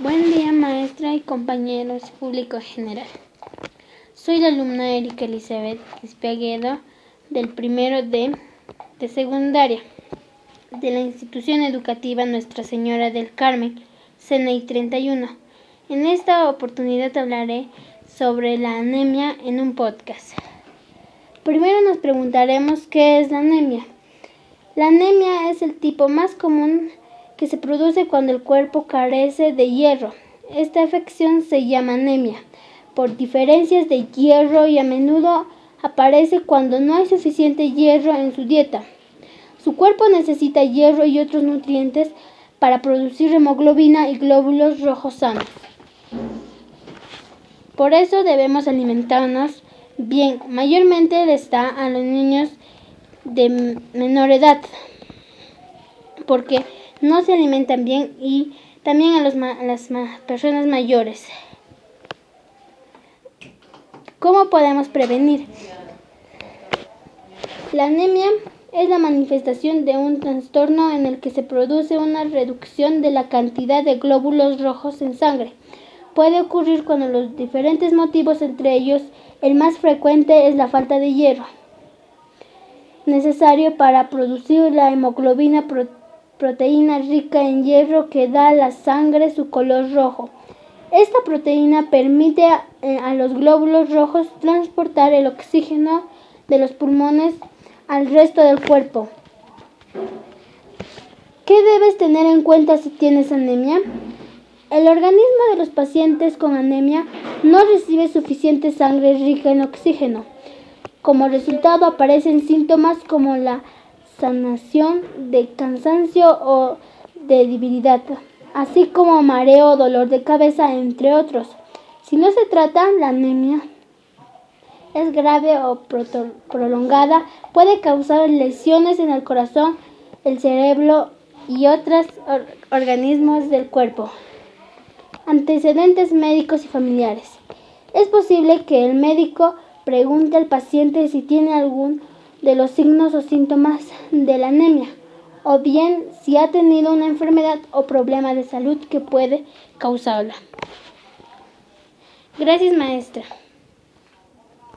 Buen día maestra y compañeros público general. Soy la alumna Erika Elizabeth Espiaguedo del primero D de secundaria de la institución educativa Nuestra Señora del Carmen, CNI 31. En esta oportunidad hablaré sobre la anemia en un podcast. Primero nos preguntaremos qué es la anemia. La anemia es el tipo más común que se produce cuando el cuerpo carece de hierro. Esta afección se llama anemia por diferencias de hierro y a menudo aparece cuando no hay suficiente hierro en su dieta. Su cuerpo necesita hierro y otros nutrientes para producir hemoglobina y glóbulos rojos sanos. Por eso debemos alimentarnos bien. Mayormente está a los niños de menor edad, porque no se alimentan bien y también a, las personas mayores. ¿Cómo podemos prevenir? La anemia es la manifestación de un trastorno en el que se produce una reducción de la cantidad de glóbulos rojos en sangre. Puede ocurrir con los diferentes motivos, entre ellos el más frecuente es la falta de hierro, necesario para producir la hemoglobina proteína rica en hierro que da a la sangre su color rojo. Esta proteína permite eh, a, los glóbulos rojos transportar el oxígeno de los pulmones al resto del cuerpo. ¿Qué debes tener en cuenta si tienes anemia? El organismo de los pacientes con anemia no recibe suficiente sangre rica en oxígeno. Como resultado aparecen síntomas como la sanación de cansancio o de debilidad, así como mareo dolor de cabeza, entre otros. Si no se trata, la anemia es grave o prolongada, puede causar lesiones en el corazón, el cerebro y otros organismos del cuerpo. Antecedentes médicos y familiares. Es posible que el médico pregunte al paciente si tiene algún de los signos o síntomas de la anemia, o bien si ha tenido una enfermedad o problema de salud que puede causarla. Gracias, maestra.